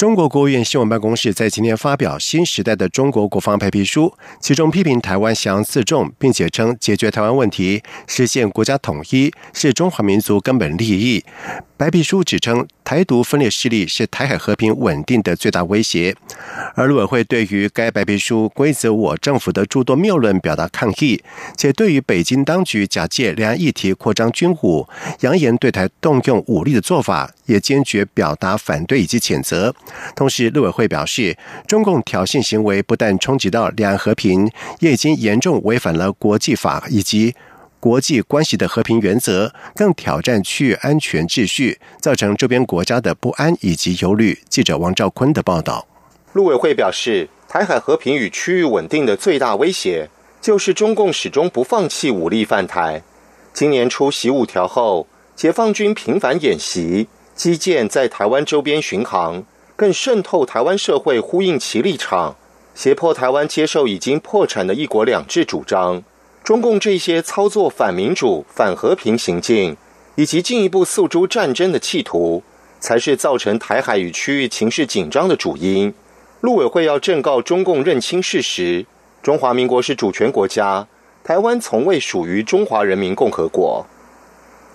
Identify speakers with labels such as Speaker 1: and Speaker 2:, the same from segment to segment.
Speaker 1: 中国国务院新闻办公室在今天发表新时代的中国国防白皮书，其中批评台湾降自重，并且称解决台湾问题、实现国家统一是中华民族根本利益。白皮书指称，台独分裂势力是台海和平稳定的最大威胁。而陆委会对于该白皮书规则我政府的诸多谬论表达抗议，且对于北京当局假借两岸议题扩张军武、扬言对台动用武力的做法，也坚决表达反对以及谴责。同时，陆委会表示，中共挑衅行为不但冲击到两岸和平，也已经严重违反了国际法以及。国际关系的和平原则，更挑战区域安全秩序，造成周边国家的不安以及忧虑。记者王兆坤的报道。
Speaker 2: 陆委会表示，台海和平与区域稳定的最大威胁，就是中共始终不放弃武力犯台。今年初习五条后，解放军频繁演习，基建在台湾周边巡航，更渗透台湾社会，呼应其立场，胁迫台湾接受已经破产的一国两制主张。中共这些操作反民主、反和平行径，以及进一步诉诸战争的企图，才是造成台海与区域情势紧张的主因。陆委会要正告中共认清事实：中华民国是主权国家，台湾从未属于中华人民共和国。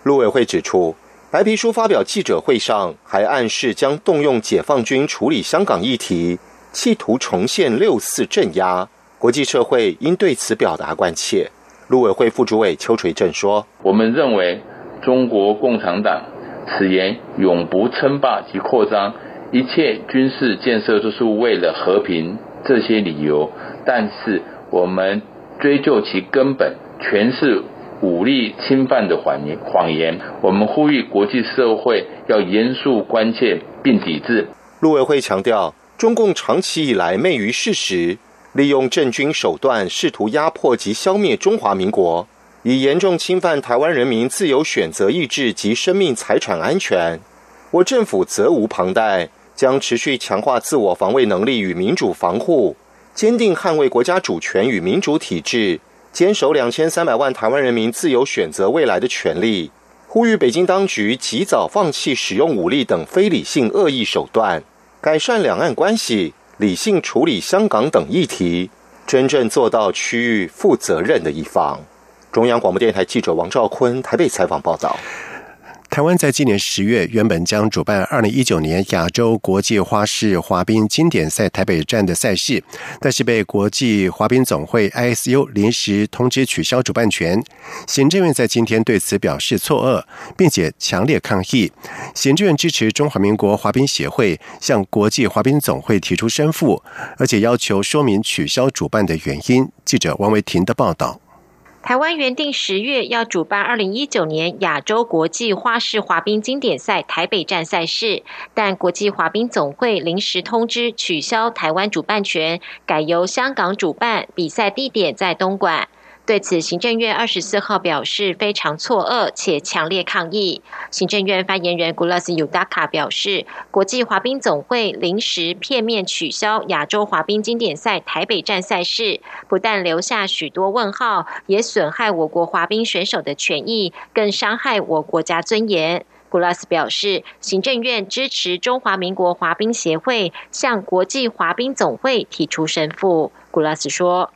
Speaker 2: 陆委会指出，白皮书发表记者会上还暗示将动用解放军处理香港议题，企图重现六四镇压。国际社会应对此表达关切。陆委会副主委邱垂正说：“
Speaker 3: 我们认为中国共产党此言永不称霸及扩张，一切军事建设都是为了和平这些理由，但是我们追究其根本，全是武力侵犯的谎言。谎言。我们呼吁国际社会要严肃关切并抵制。”
Speaker 2: 陆委会强调，中共长期以来昧于事实。利用政军手段试图压迫及消灭中华民国，以严重侵犯台湾人民自由选择意志及生命财产安全。我政府责无旁贷，将持续强化自我防卫能力与民主防护，坚定捍卫国家主权与民主体制，坚守两千三百万台湾人民自由选择未来的权利。呼吁北京当局及早放弃使用武力等非理性恶意手段，改善两岸关系。理性处理香港等议题，真正做到区域负责任的一方。中央广播电台记者王兆坤台北采访报道。
Speaker 1: 台湾在今年十月原本将主办二零一九年亚洲国际花式滑冰经典赛台北站的赛事，但是被国际滑冰总会 ISU 临时通知取消主办权。行政院在今天对此表示错愕，并且强烈抗议。行政院支持中华民国滑冰协会向国际滑冰总会提出申复，而且要求说明取消主办的原因。记者王维婷的报道。
Speaker 4: 台湾原定十月要主办二零一九年亚洲国际花式滑冰经典赛台北站赛事，但国际滑冰总会临时通知取消台湾主办权，改由香港主办，比赛地点在东莞。对此，行政院二十四号表示非常错愕且强烈抗议。行政院发言人古拉斯尤达卡表示，国际滑冰总会临时片面取消亚洲滑冰经典赛台北站赛事，不但留下许多问号，也损害我国滑冰选手的权益，更伤害我国家尊严。古拉斯表示，行政院支持中华民国滑冰协会向国际滑冰总会提出申复。古拉斯说。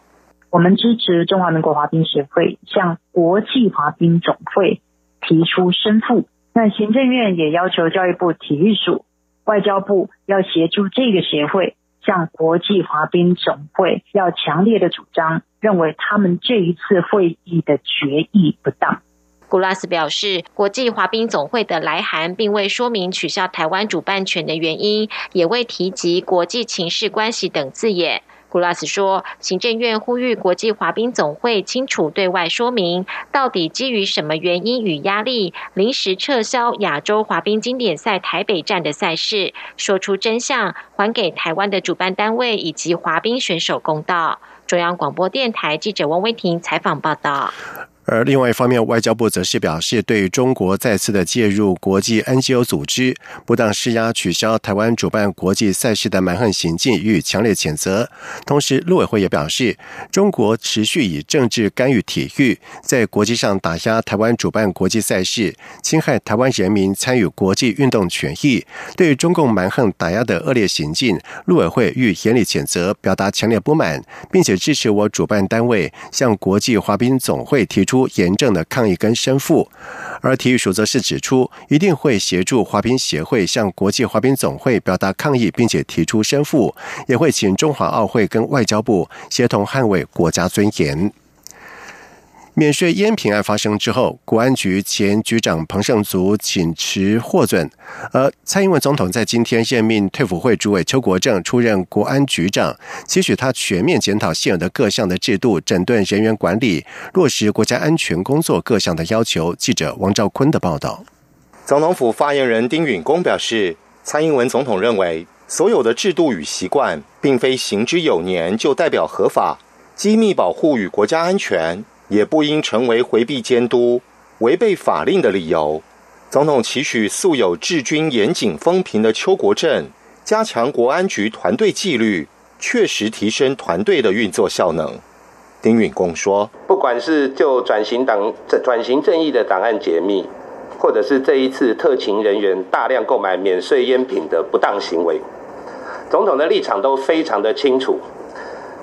Speaker 5: 我们支持中华民国滑冰协会向国际滑冰总会提出申复。那行政院也要求教育部体育署、外交部要协助这个协会向国际滑冰总会要强烈的主张，认为他们这一次会议的决议不当。
Speaker 4: 古拉斯表示，国际滑冰总会的来函并未说明取消台湾主办权的原因，也未提及国际情势关系等字眼。古拉斯说，行政院呼吁国际滑冰总会清楚对外说明，到底基于什么原因与压力，临时撤销亚洲滑冰经典赛台北站的赛事，说出真相，还给台湾的主办单位以及滑冰选手公道。中央广播电台记者汪威婷采访报道。
Speaker 1: 而另外一方面，外交部则是表示，对中国再次的介入国际 NGO 组织、不当施压、取消台湾主办国际赛事的蛮横行径予以强烈谴责。同时，陆委会也表示，中国持续以政治干预体育，在国际上打压台湾主办国际赛事，侵害台湾人民参与国际运动权益。对中共蛮横打压的恶劣行径，陆委会予严厉谴责，表达强烈不满，并且支持我主办单位向国际滑冰总会提出。严正的抗议跟申复，而体育署则是指出，一定会协助滑冰协会向国际滑冰总会表达抗议，并且提出申复，也会请中华奥会跟外交部协同捍卫国家尊严。免税烟品案发生之后，国安局前局长彭胜族请辞获准，而蔡英文总统在今天任命退辅会主委邱国正出任国安局长，期许他全面检讨现有的各项的制度，整顿人员管理，落实国家安全工作各项的要求。记者王兆坤的报道。
Speaker 2: 总统府发言人丁允恭表示，蔡英文总统认为，所有的制度与习惯，并非行之有年就代表合法，机密保护与国家安全。也不应成为回避监督、违背法令的理由。总统期许素有治军严谨风评的邱国正，加强国安局团队纪律，确实提升团队的运作效能。丁允恭说：“
Speaker 6: 不管是就转型党转型正义的档案解密，或者是这一次特勤人员大量购买免税烟品的不当行为，总统的立场都非常的清楚。”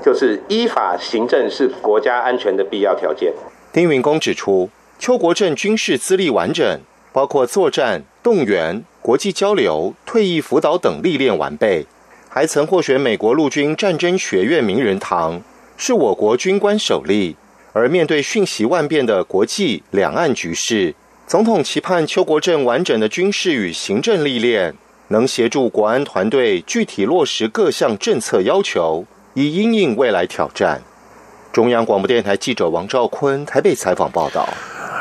Speaker 6: 就是依法行政是国家安全的必要条件。
Speaker 2: 丁云公指出，邱国正军事资历完整，包括作战、动员、国际交流、退役辅导等历练完备，还曾获选美国陆军战争学院名人堂，是我国军官首例。而面对瞬息万变的国际两岸局势，总统期盼邱国正完整的军事与行政历练，能协助国安团队具体落实各项政策要求。以阴影未来挑战。中央广播电台记者王兆坤台北采访报道。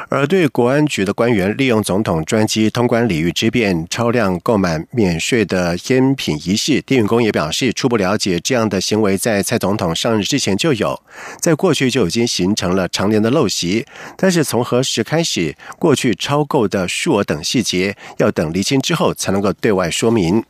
Speaker 1: 而对国安局的官员利用总统专机通关礼遇之便，超量购买免税的烟品一事，丁允恭也表示初步了解，这样的行为在蔡总统上任之前就有，在过去就已经形成了常年的陋习。但是从何时开始，过去超购的数额等细节，要等厘清之后才能够对外说明。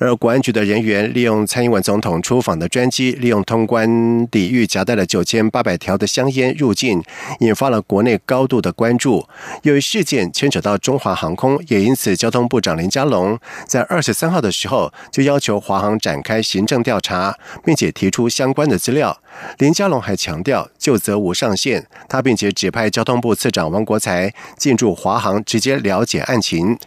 Speaker 1: 而国安局的人员利用蔡英文总统出访的专机，利用通关礼遇夹带了九千八百条的香烟入境，引发了国内高度的。关注，由于事件牵扯到中华航空，也因此交通部长林佳龙在二十三号的时候就要求华航展开行政调查，并且提出相关的资料。林佳龙还强调，就责无上限，他并且指派交通部次长王国才进驻华航，直接了解案情。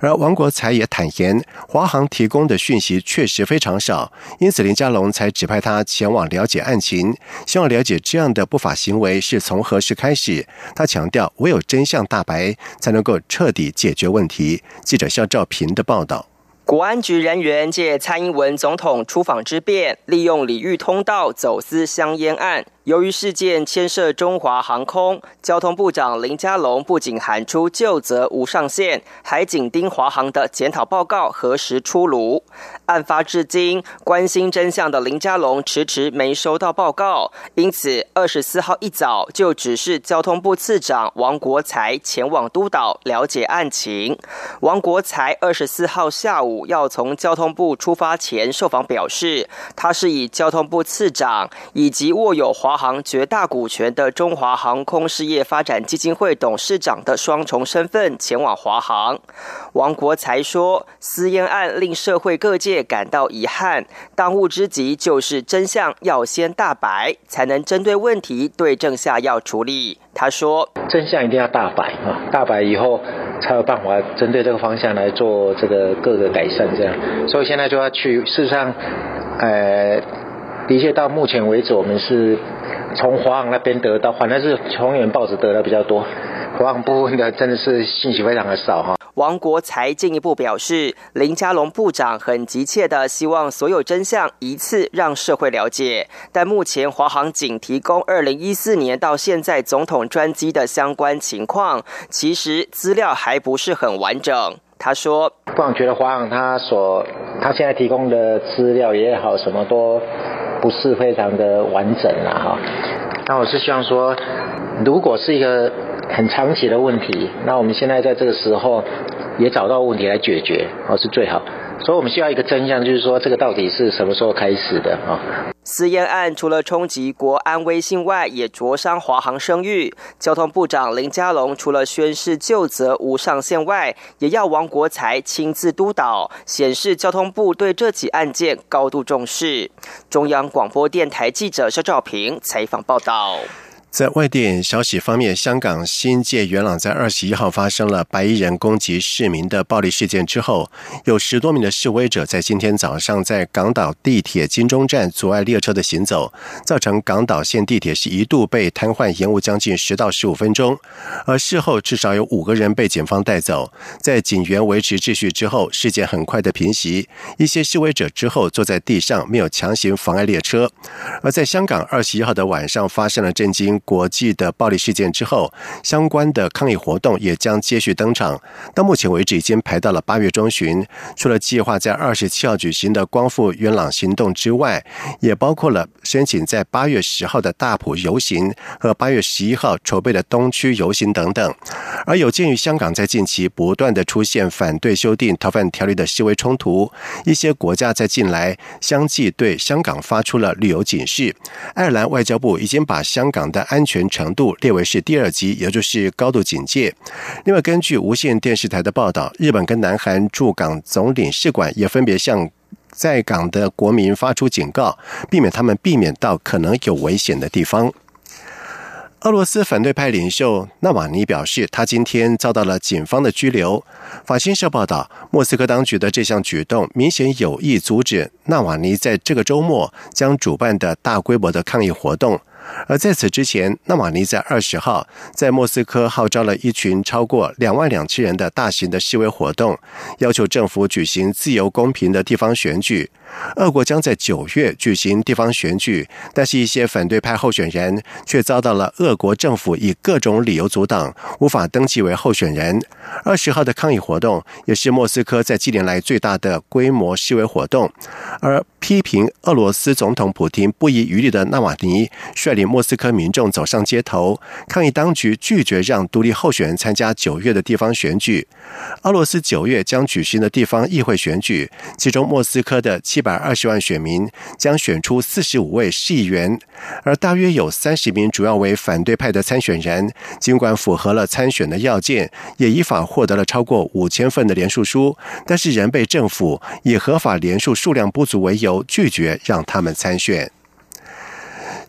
Speaker 1: 而王国才也坦言，华航提供的讯息确实非常少，因此林佳龙才指派他前往了解案情，希望了解这样的不法行为是从何时开始。他强调。唯有真相大白，才能够彻底解决问题。记者肖兆平的报道。
Speaker 7: 国安局人员借蔡英文总统出访之便，利用礼遇通道走私香烟案。由于事件牵涉中华航空，交通部长林佳龙不仅喊出就责无上限，还紧盯华航的检讨报告何时出炉。案发至今，关心真相的林佳龙迟迟没收到报告，因此二十四号一早就指示交通部次长王国才前往督导了解案情。王国才二十四号下午要从交通部出发前受访表示，他是以交通部次长以及握有华。华航绝大股权的中华航空事业发展基金会董事长的双重身份前往华航。王国才说，私烟案令社会各界感到遗憾，当务之急就是真相要先大白，才能针对问题对症下药处理。他说，
Speaker 8: 真相一定要大白啊，大白以后才有办法针对这个方向来做这个各个改善，这样。所以现在就要去，事实上，呃。的确，到目前为止，我们是从华航那边得到，反正是从远报纸得到比较多。华航部分的真的是信息非常的少哈。
Speaker 7: 王国才进一步表示，林佳龙部长很急切的希望所有真相一次让社会了解，但目前华航仅提供二零一四年到现在总统专机的相关情况，其实资料还不是很完整。他说：“
Speaker 8: 部长觉得华航他所他现在提供的资料也好，什么都。”不是非常的完整了哈，那我是希望说，如果是一个很长期的问题，那我们现在在这个时候也找到问题来解决，哦是最好。所以我们需要一个真相，就是说这个到底是什么时候开始的啊？
Speaker 7: 私烟案除了冲击国安威信外，也灼伤华航声誉。交通部长林佳龙除了宣誓就责无上限外，也要王国才亲自督导，显示交通部对这起案件高度重视。中央广播电台记者肖兆平采访报道。
Speaker 1: 在外电消息方面，香港新界元朗在二十一号发生了白衣人攻击市民的暴力事件之后，有十多名的示威者在今天早上在港岛地铁金钟站阻碍列车的行走，造成港岛线地铁是一度被瘫痪延误将近十到十五分钟。而事后至少有五个人被警方带走，在警员维持秩序之后，事件很快的平息。一些示威者之后坐在地上，没有强行妨碍列车。而在香港二十一号的晚上发生了震惊。国际的暴力事件之后，相关的抗议活动也将接续登场。到目前为止，已经排到了八月中旬。除了计划在二十七号举行的光复元朗行动之外，也包括了申请在八月十号的大埔游行和八月十一号筹备的东区游行等等。而有鉴于香港在近期不断的出现反对修订逃犯条例的示威冲突，一些国家在近来相继对香港发出了旅游警示。爱尔兰外交部已经把香港的安全程度列为是第二级，也就是高度警戒。另外，根据无线电视台的报道，日本跟南韩驻港总领事馆也分别向在港的国民发出警告，避免他们避免到可能有危险的地方。俄罗斯反对派领袖纳瓦尼表示，他今天遭到了警方的拘留。法新社报道，莫斯科当局的这项举动明显有意阻止纳瓦尼在这个周末将主办的大规模的抗议活动。而在此之前，纳瓦尼在二十号在莫斯科号召了一群超过两万两千人的大型的示威活动，要求政府举行自由公平的地方选举。俄国将在九月举行地方选举，但是一些反对派候选人却遭到了俄国政府以各种理由阻挡，无法登记为候选人。二十号的抗议活动也是莫斯科在近年来最大的规模示威活动。而批评俄罗斯总统普京不遗余力的纳瓦尼率领莫斯科民众走上街头，抗议当局拒绝让独立候选人参加九月的地方选举。俄罗斯九月将举行的地方议会选举，其中莫斯科的七。一百二十万选民将选出四十五位市议员，而大约有三十名主要为反对派的参选人，尽管符合了参选的要件，也依法获得了超过五千份的联署书，但是仍被政府以合法联署数量不足为由拒绝让他们参选。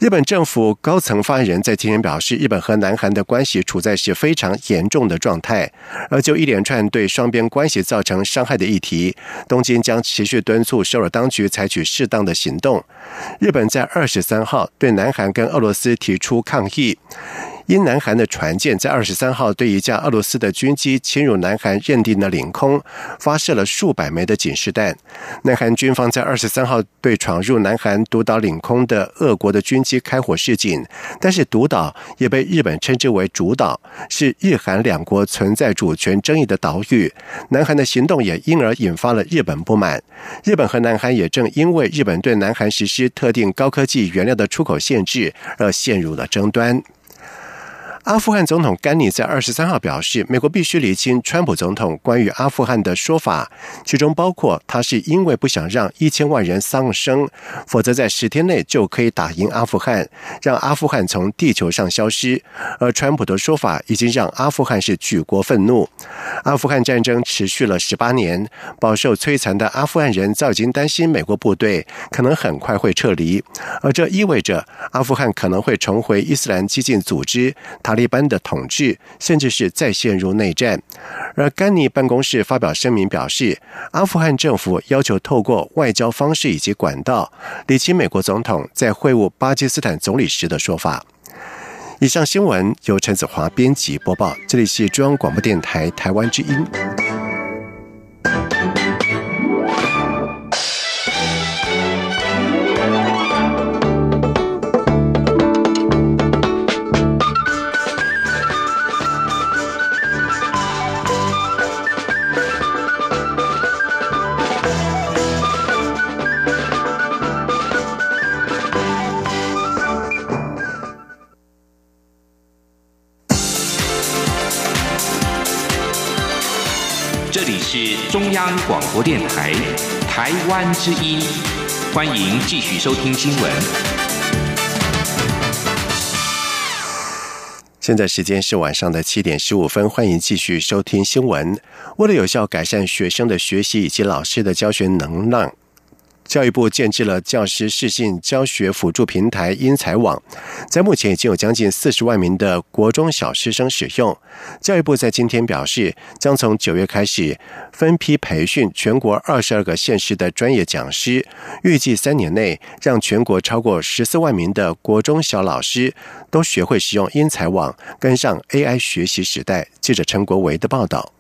Speaker 1: 日本政府高层发言人在今天表示，日本和南韩的关系处在是非常严重的状态。而就一连串对双边关系造成伤害的议题，东京将持续敦促首尔当局采取适当的行动。日本在二十三号对南韩跟俄罗斯提出抗议。因南韩的船舰在二十三号对一架俄罗斯的军机侵入南韩认定的领空发射了数百枚的警示弹，南韩军方在二十三号对闯入南韩独岛领空的俄国的军机开火示警，但是独岛也被日本称之为主岛，是日韩两国存在主权争议的岛屿。南韩的行动也因而引发了日本不满，日本和南韩也正因为日本对南韩实施特定高科技原料的出口限制而陷入了争端。阿富汗总统甘尼在二十三号表示，美国必须厘清川普总统关于阿富汗的说法，其中包括他是因为不想让一千万人丧生，否则在十天内就可以打赢阿富汗，让阿富汗从地球上消失。而川普的说法已经让阿富汗是举国愤怒。阿富汗战争持续了十八年，饱受摧残的阿富汗人早已经担心美国部队可能很快会撤离，而这意味着阿富汗可能会重回伊斯兰激进组织。塔利班的统治，甚至是再陷入内战。而甘尼办公室发表声明表示，阿富汗政府要求透过外交方式以及管道，理清美国总统在会晤巴基斯坦总理时的说法。以上新闻由陈子华编辑播报，这里是中央广播电台台湾之音。
Speaker 9: 是中央广播电台台湾之音，欢迎继续收听新闻。
Speaker 1: 现在时间是晚上的七点十五分，欢迎继续收听新闻。为了有效改善学生的学习以及老师的教学能量。教育部建制了教师视讯教学辅助平台英才网，在目前已经有将近四十万名的国中小师生使用。教育部在今天表示，将从九月开始分批培训全国二十二个县市的专业讲师，预计三年内让全国超过十四万名的国中小老师都学会使用英才网，跟上 AI 学习时代。记者陈国维的报道。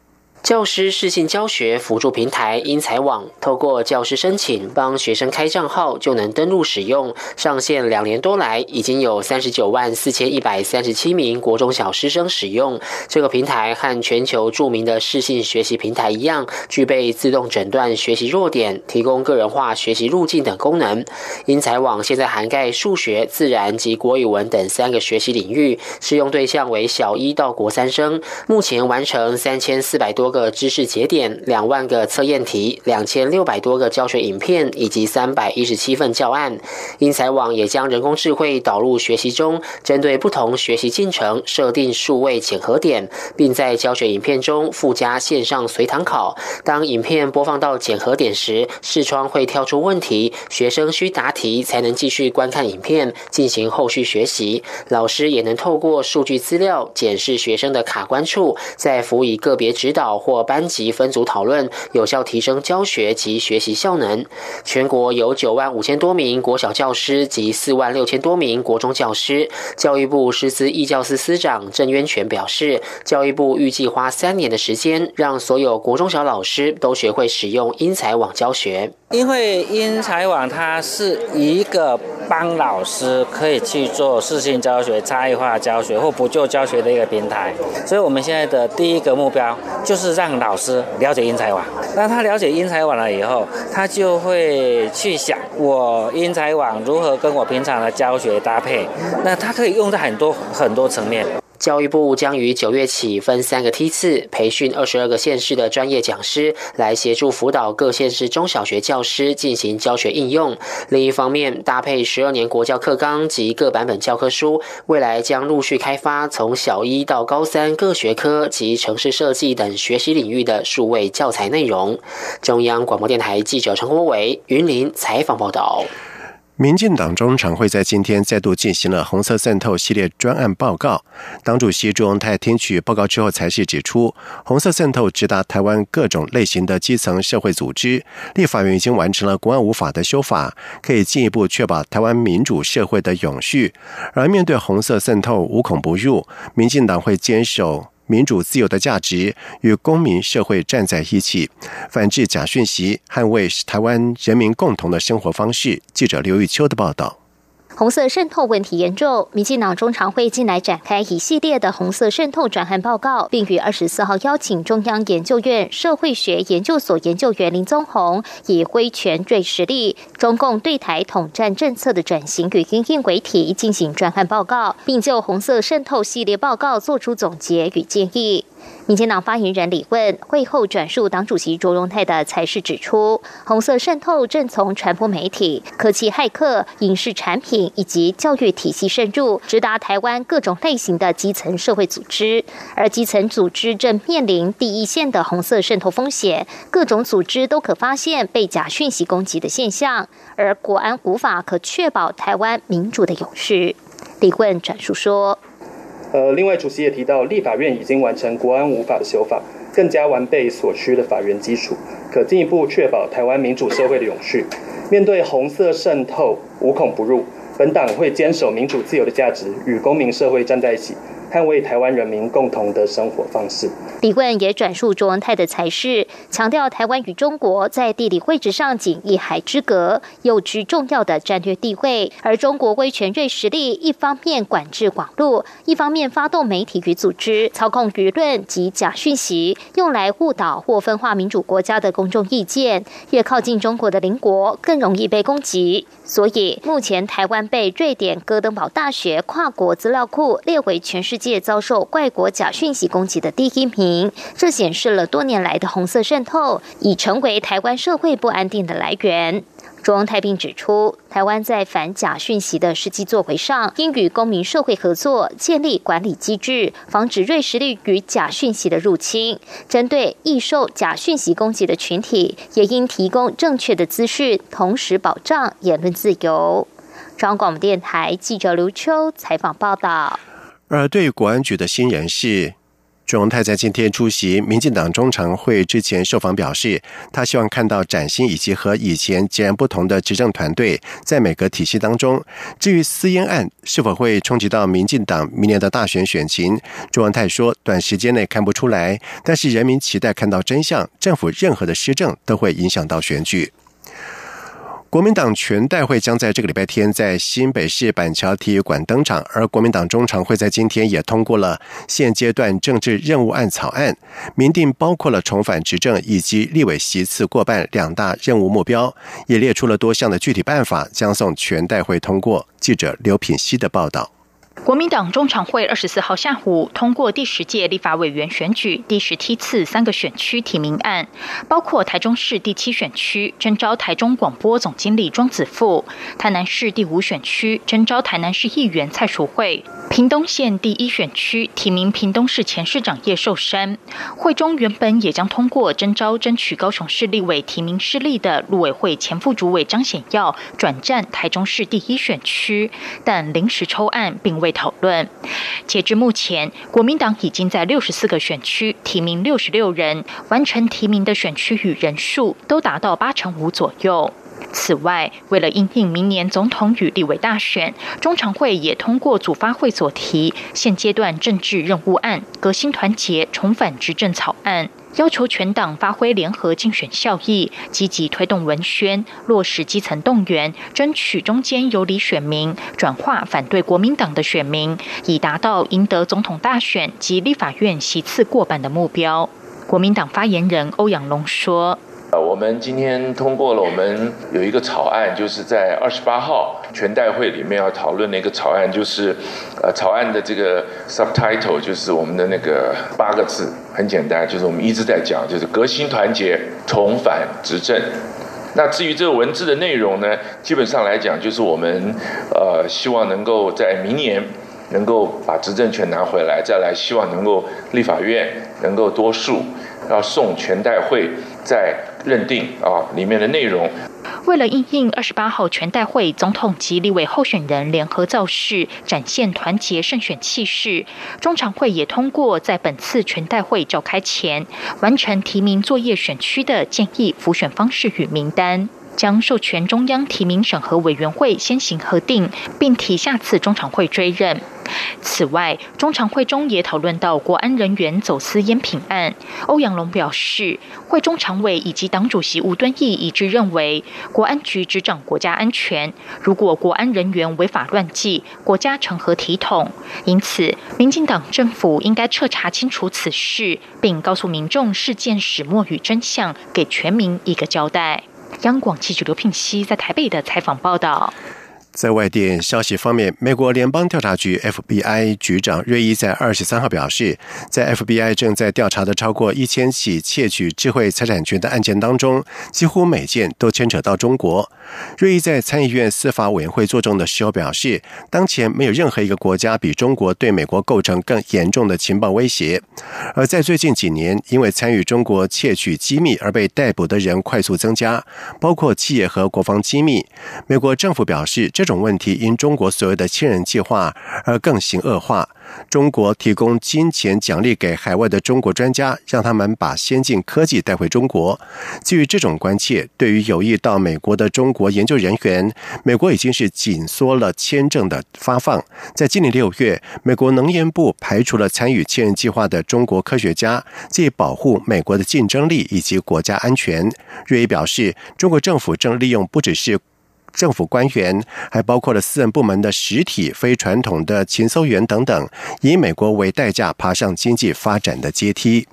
Speaker 10: 教师视信教学辅助平台英才网，透过教师申请帮学生开账号就能登录使用。上线两年多来，已经有三十九万四千一百三十七名国中小师生使用这个平台。和全球著名的视信学习平台一样，具备自动诊断学习弱点、提供个人化学习路径等功能。英才网现在涵盖数学、自然及国语文等三个学习领域，适用对象为小一到国三生。目前完成三千四百多。个知识节点，两万个测验题，两千六百多个教学影片，以及三百一十七份教案。英才网也将人工智慧导入学习中，针对不同学习进程设定数位检核点，并在教学影片中附加线上随堂考。当影片播放到检核点时，视窗会跳出问题，学生需答题才能继续观看影片进行后续学习。老师也能透过数据资料检视学生的卡关处，再辅以个别指导。或班级分组讨论，有效提升教学及学习效能。全国有九万五千多名国小教师及四万六千多名国中教师。教育部师资义教司司长郑渊泉表示，教育部预计花三年的时间，让所有国中小老师都学会使用英才网教学。
Speaker 11: 因为英才网它是一个帮老师可以去做视性教学、差异化教学或补救教学的一个平台，所以我们现在的第一个目标就是让老师了解英才网。那他了解英才网了以后，他就会去想我英才网如何跟我平常的教学搭配，那他可以用在很多很多层面。
Speaker 10: 教育部将于九月起分三个梯次培训二十二个县市的专业讲师，来协助辅导各县市中小学教师进行教学应用。另一方面，搭配十二年国教课纲及各版本教科书，未来将陆续开发从小一到高三各学科及城市设计等学习领域的数位教材内容。中央广播电台记者陈国伟云林采访报道。
Speaker 1: 民进党中常会在今天再度进行了红色渗透系列专案报告。党主席朱荣泰听取报告之后，才是指出，红色渗透直达台湾各种类型的基层社会组织。立法院已经完成了国安无法的修法，可以进一步确保台湾民主社会的永续。而面对红色渗透无孔不入，民进党会坚守。民主自由的价值与公民社会站在一起，反制假讯息，捍卫台湾人民共同的生活方式。记者刘玉秋的报道。
Speaker 12: 红色渗透问题严重，民进党中常会近来展开一系列的红色渗透转换报告，并于二十四号邀请中央研究院社会学研究所研究员林宗宏，以挥权锐实力，中共对台统战政策的转型与应应为题进行转案报告，并就红色渗透系列报告作出总结与建议。民进党发言人李问会后转述党主席卓荣泰的才是指出，红色渗透正从传播媒体、科技骇客、影视产品以及教育体系渗入，直达台湾各种类型的基层社会组织，而基层组织正面临第一线的红色渗透风险，各种组织都可发现被假讯息攻击的现象，而国安无法可确保台湾民主的永续。李问转述说。
Speaker 13: 呃，另外主席也提到，立法院已经完成国安无法的修法，更加完备所需的法源基础，可进一步确保台湾民主社会的永续。面对红色渗透，无孔不入，本党会坚守民主自由的价值，与公民社会站在一起。捍卫台湾人民共同的生活方式。
Speaker 12: 李问也转述卓文泰的才是，强调台湾与中国在地理位置上仅一海之隔，又具重要的战略地位。而中国威权锐实力，一方面管制网络，一方面发动媒体与组织操控舆论及假讯息，用来误导或分化民主国家的公众意见。越靠近中国的邻国，更容易被攻击。所以目前台湾被瑞典哥登堡大学跨国资料库列为全世界遭受外国假讯息攻击的第一名，这显示了多年来的红色渗透已成为台湾社会不安定的来源。中央太平指出，台湾在反假讯息的实际作为上，应与公民社会合作，建立管理机制，防止瑞实力与假讯息的入侵。针对易受假讯息攻击的群体，也应提供正确的资讯，同时保障言论自由。中央广播电台记者刘秋采访报道。
Speaker 1: 而对国安局的新人事。朱荣泰在今天出席民进党中常会之前受访表示，他希望看到崭新以及和以前截然不同的执政团队在每个体系当中。至于私烟案是否会冲击到民进党明年的大选选情，朱荣泰说，短时间内看不出来，但是人民期待看到真相，政府任何的施政都会影响到选举。国民党全代会将在这个礼拜天在新北市板桥体育馆登场，而国民党中常会在今天也通过了现阶段政治任务案草案，明定包括了重返执政以及立委席次过半两大任务目标，也列出了多项的具体办法，将送全代会通过。记者刘品希的报道。
Speaker 14: 国民党中常会二十四号下午通过第十届立法委员选举第十梯次三个选区提名案，包括台中市第七选区征召台中广播总经理庄子富，台南市第五选区征召台南市议员蔡淑慧，屏东县第一选区提名屏东市前市长叶寿山。会中原本也将通过征召争取高雄市立委提名失利的陆委会前副主委张显耀转战台中市第一选区，但临时抽案并未。讨论。截至目前，国民党已经在六十四个选区提名六十六人，完成提名的选区与人数都达到八成五左右。此外，为了应应明年总统与立委大选，中常会也通过组发会所提现阶段政治任务案——革新团结重返执政草案。要求全党发挥联合竞选效益，积极推动文宣，落实基层动员，争取中间有理选民转化反对国民党的选民，以达到赢得总统大选及立法院席次过半的目标。国民党发言人欧阳龙说。
Speaker 3: 呃，我们今天通过了，我们有一个草案，就是在二十八号全代会里面要讨论的一个草案，就是呃，草案的这个 subtitle 就是我们的那个八个字，很简单，就是我们一直在讲，就是革新团结，重返执政。那至于这个文字的内容呢，基本上来讲，就是我们呃，希望能够在明年能够把执政权拿回来，再来希望能够立法院能够多数，要送全代会在。认定啊，里面的内容。
Speaker 14: 为了应应二十八号全代会总统及立委候选人联合造势，展现团结胜选气势，中常会也通过在本次全代会召开前，完成提名作业选区的建议复选方式与名单。将授权中央提名审核委员会先行核定，并提下次中常会追认。此外，中常会中也讨论到国安人员走私烟品案。欧阳龙表示，会中常委以及党主席吴敦义一致认为，国安局执掌国家安全，如果国安人员违法乱纪，国家成何体统？因此，民进党政府应该彻查清楚此事，并告诉民众事件始末与真相，给全民一个交代。央广记者刘聘熙在台北的采访报道。
Speaker 1: 在外电消息方面，美国联邦调查局 （FBI） 局长瑞伊在二十三号表示，在 FBI 正在调查的超过一千起窃取智慧财产权的案件当中，几乎每件都牵扯到中国。瑞伊在参议院司法委员会作证的时候表示，当前没有任何一个国家比中国对美国构成更严重的情报威胁。而在最近几年，因为参与中国窃取机密而被逮捕的人快速增加，包括企业和国防机密。美国政府表示，这这种问题因中国所谓的“千人计划”而更形恶化。中国提供金钱奖励给海外的中国专家，让他们把先进科技带回中国。基于这种关切，对于有意到美国的中国研究人员，美国已经是紧缩了签证的发放。在今年六月，美国能源部排除了参与“千人计划”的中国科学家，借保护美国的竞争力以及国家安全。瑞伊表示，中国政府正利用不只是。政府官员还包括了私人部门的实体、非传统的勤搜员等等，以美国为代价爬上经济发展的阶梯。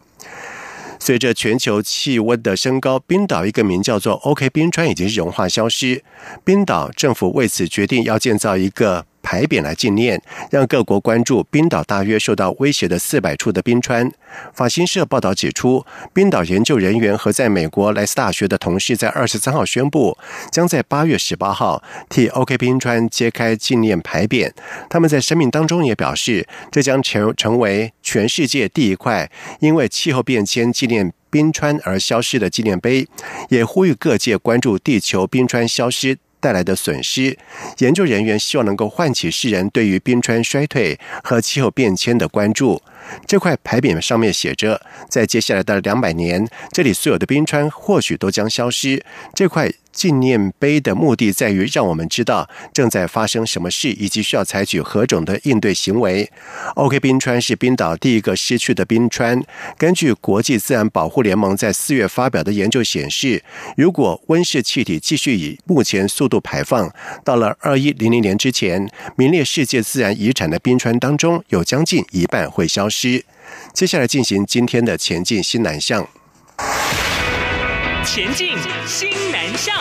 Speaker 1: 随着全球气温的升高，冰岛一个名叫做 OK 冰川已经融化消失。冰岛政府为此决定要建造一个。牌匾来纪念，让各国关注冰岛大约受到威胁的四百处的冰川。法新社报道指出，冰岛研究人员和在美国莱斯大学的同事在二十三号宣布，将在八月十八号替 OK 冰川揭开纪念牌匾。他们在声明当中也表示，这将成成为全世界第一块因为气候变迁纪念冰川而消失的纪念碑，也呼吁各界关注地球冰川消失。带来的损失，研究人员希望能够唤起世人对于冰川衰退和气候变迁的关注。这块牌匾上面写着：“在接下来的两百年，这里所有的冰川或许都将消失。”这块。纪念碑的目的在于让我们知道正在发生什么事，以及需要采取何种的应对行为。OK 冰川是冰岛第一个失去的冰川。根据国际自然保护联盟在四月发表的研究显示，如果温室气体继续以目前速度排放，到了二一零零年之前，名列世界自然遗产的冰川当中有将近一半会消失。接下来进行今天的前进新南向。前进新南向。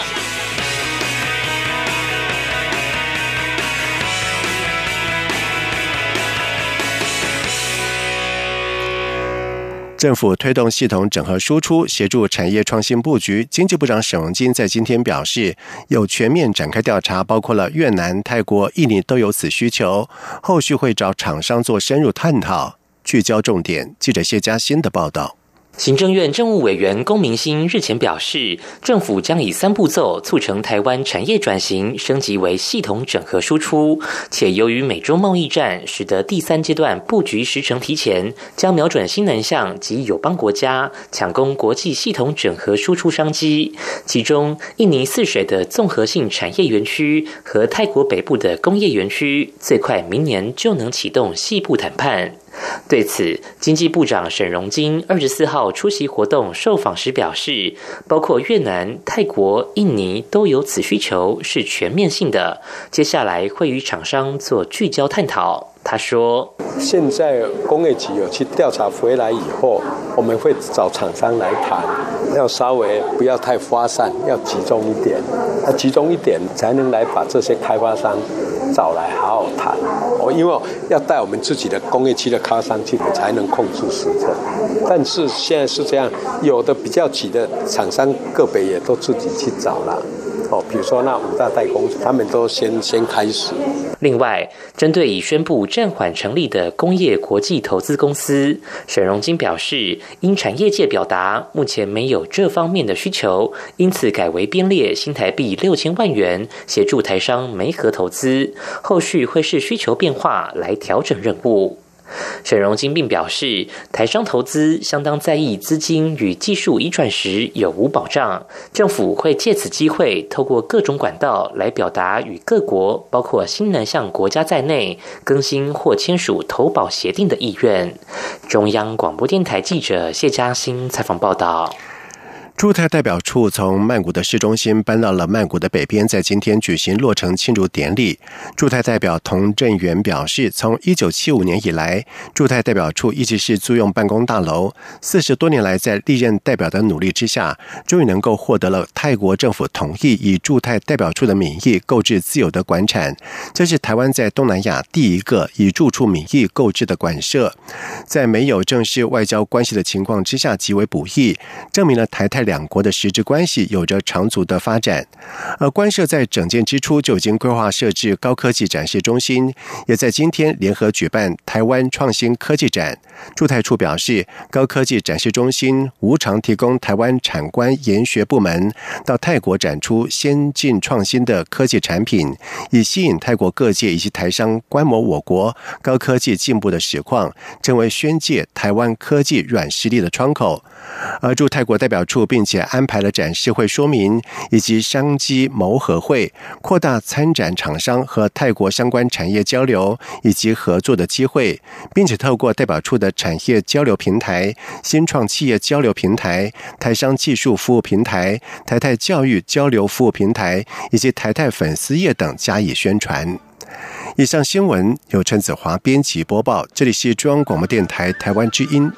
Speaker 1: 政府推动系统整合输出，协助产业创新布局。经济部长沈荣金在今天表示，有全面展开调查，包括了越南、泰国、印尼都有此需求，后续会找厂商做深入探讨，聚焦重点。记者谢嘉欣的报道。
Speaker 15: 行政院政务委员龚明鑫日前表示，政府将以三步骤促成台湾产业转型升级为系统整合输出，且由于美洲贸易战，使得第三阶段布局时程提前，将瞄准新南向及友邦国家，抢攻国际系统整合输出商机。其中，印尼泗水的综合性产业园区和泰国北部的工业园区，最快明年就能启动细部谈判。对此，经济部长沈荣金二十四号出席活动受访时表示，包括越南、泰国、印尼都有此需求，是全面性的。接下来会与厂商做聚焦探讨。他说：“现在工业局有去调查回来以后，我们会找厂商来谈，要稍微不要太发散，要集中一点。要集中一点，才能来把这些开发商。”找来好好谈哦，因为要带我们自己的工业区的开发商去，才能控制时程。但是现在是这样，有的比较急的厂商，个别也都自己去找了。哦，比如说那五大代工，他们都先先开始。另外，针对已宣布暂缓成立的工业国际投资公司，沈荣金表示，因产业界表达目前没有这方面的需求，因此改为编列新台币六千万元协助台商媒合投资，后续会视需求变化来调整任务。沈荣金并表示，台商投资相当在意资金与技术移转时有无保障，政府会借此机会，透过各种管道来表达与各国，包括新南向国家在内，更新或签署投保协定的意愿。中央广播电台记者谢嘉欣采访报道。
Speaker 1: 驻泰代表处从曼谷的市中心搬到了曼谷的北边，在今天举行落成庆祝典礼。驻泰代表童振源表示，从一九七五年以来，驻泰代表处一直是租用办公大楼。四十多年来，在历任代表的努力之下，终于能够获得了泰国政府同意，以驻泰代表处的名义购置自有的馆产。这是台湾在东南亚第一个以住处名义购置的馆舍，在没有正式外交关系的情况之下，极为不易，证明了台泰。两国的实质关系有着长足的发展，而官社在整建之初就已经规划设置高科技展示中心，也在今天联合举办台湾创新科技展。驻台处表示，高科技展示中心无偿提供台湾产官研学部门到泰国展出先进创新的科技产品，以吸引泰国各界以及台商观摩我国高科技进步的实况，成为宣介台湾科技软实力的窗口。而驻泰国代表处并并且安排了展示会说明以及商机谋合会，扩大参展厂商和泰国相关产业交流以及合作的机会，并且透过代表处的产业交流平台、新创企业交流平台、台商技术服务平台、台泰教育交流服务平台以及台泰粉丝业等加以宣传。以上新闻由陈子华编辑播报，这里是中央广播电台台湾之音。